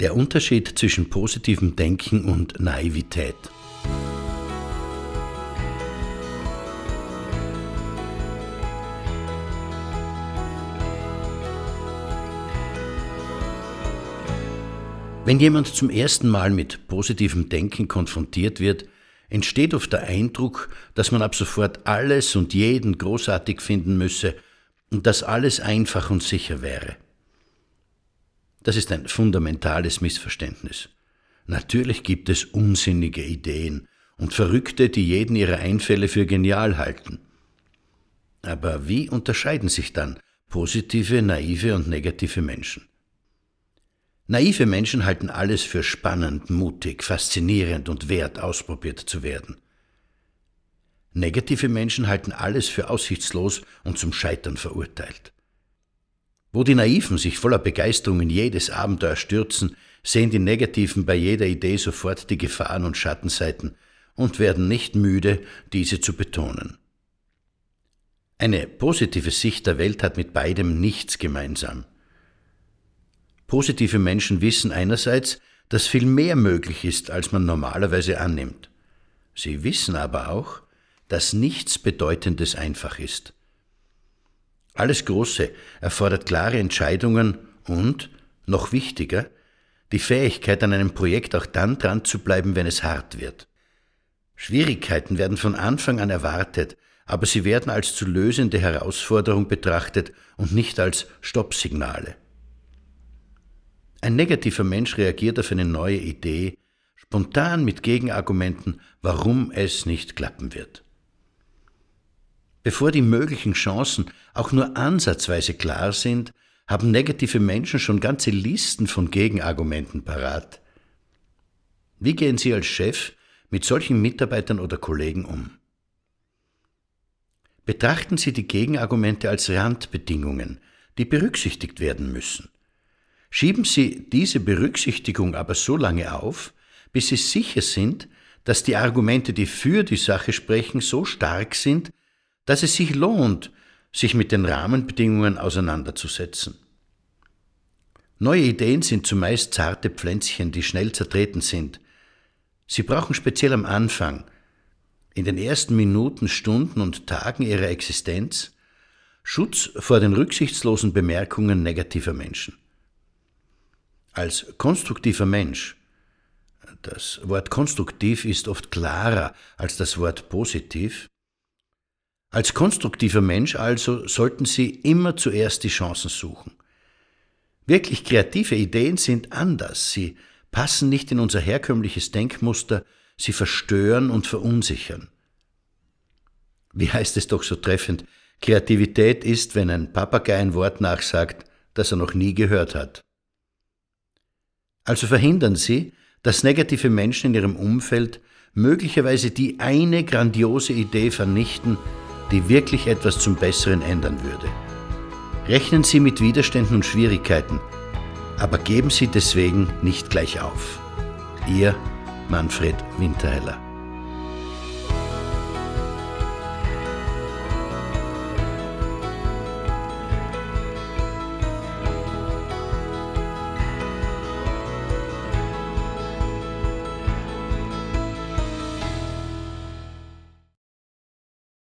Der Unterschied zwischen positivem Denken und Naivität. Wenn jemand zum ersten Mal mit positivem Denken konfrontiert wird, entsteht oft der Eindruck, dass man ab sofort alles und jeden großartig finden müsse und dass alles einfach und sicher wäre. Das ist ein fundamentales Missverständnis. Natürlich gibt es unsinnige Ideen und Verrückte, die jeden ihrer Einfälle für genial halten. Aber wie unterscheiden sich dann positive, naive und negative Menschen? Naive Menschen halten alles für spannend, mutig, faszinierend und wert, ausprobiert zu werden. Negative Menschen halten alles für aussichtslos und zum Scheitern verurteilt. Wo die Naiven sich voller Begeisterung in jedes Abenteuer stürzen, sehen die Negativen bei jeder Idee sofort die Gefahren und Schattenseiten und werden nicht müde, diese zu betonen. Eine positive Sicht der Welt hat mit beidem nichts gemeinsam. Positive Menschen wissen einerseits, dass viel mehr möglich ist, als man normalerweise annimmt. Sie wissen aber auch, dass nichts Bedeutendes einfach ist. Alles Große erfordert klare Entscheidungen und, noch wichtiger, die Fähigkeit, an einem Projekt auch dann dran zu bleiben, wenn es hart wird. Schwierigkeiten werden von Anfang an erwartet, aber sie werden als zu lösende Herausforderung betrachtet und nicht als Stoppsignale. Ein negativer Mensch reagiert auf eine neue Idee spontan mit Gegenargumenten, warum es nicht klappen wird. Bevor die möglichen Chancen auch nur ansatzweise klar sind, haben negative Menschen schon ganze Listen von Gegenargumenten parat. Wie gehen Sie als Chef mit solchen Mitarbeitern oder Kollegen um? Betrachten Sie die Gegenargumente als Randbedingungen, die berücksichtigt werden müssen. Schieben Sie diese Berücksichtigung aber so lange auf, bis Sie sicher sind, dass die Argumente, die für die Sache sprechen, so stark sind, dass es sich lohnt, sich mit den Rahmenbedingungen auseinanderzusetzen. Neue Ideen sind zumeist zarte Pflänzchen, die schnell zertreten sind. Sie brauchen speziell am Anfang, in den ersten Minuten, Stunden und Tagen ihrer Existenz, Schutz vor den rücksichtslosen Bemerkungen negativer Menschen. Als konstruktiver Mensch, das Wort konstruktiv ist oft klarer als das Wort positiv, als konstruktiver Mensch also sollten Sie immer zuerst die Chancen suchen. Wirklich kreative Ideen sind anders, sie passen nicht in unser herkömmliches Denkmuster, sie verstören und verunsichern. Wie heißt es doch so treffend, Kreativität ist, wenn ein Papagei ein Wort nachsagt, das er noch nie gehört hat. Also verhindern Sie, dass negative Menschen in Ihrem Umfeld möglicherweise die eine grandiose Idee vernichten, die wirklich etwas zum Besseren ändern würde. Rechnen Sie mit Widerständen und Schwierigkeiten, aber geben Sie deswegen nicht gleich auf. Ihr Manfred Winterheller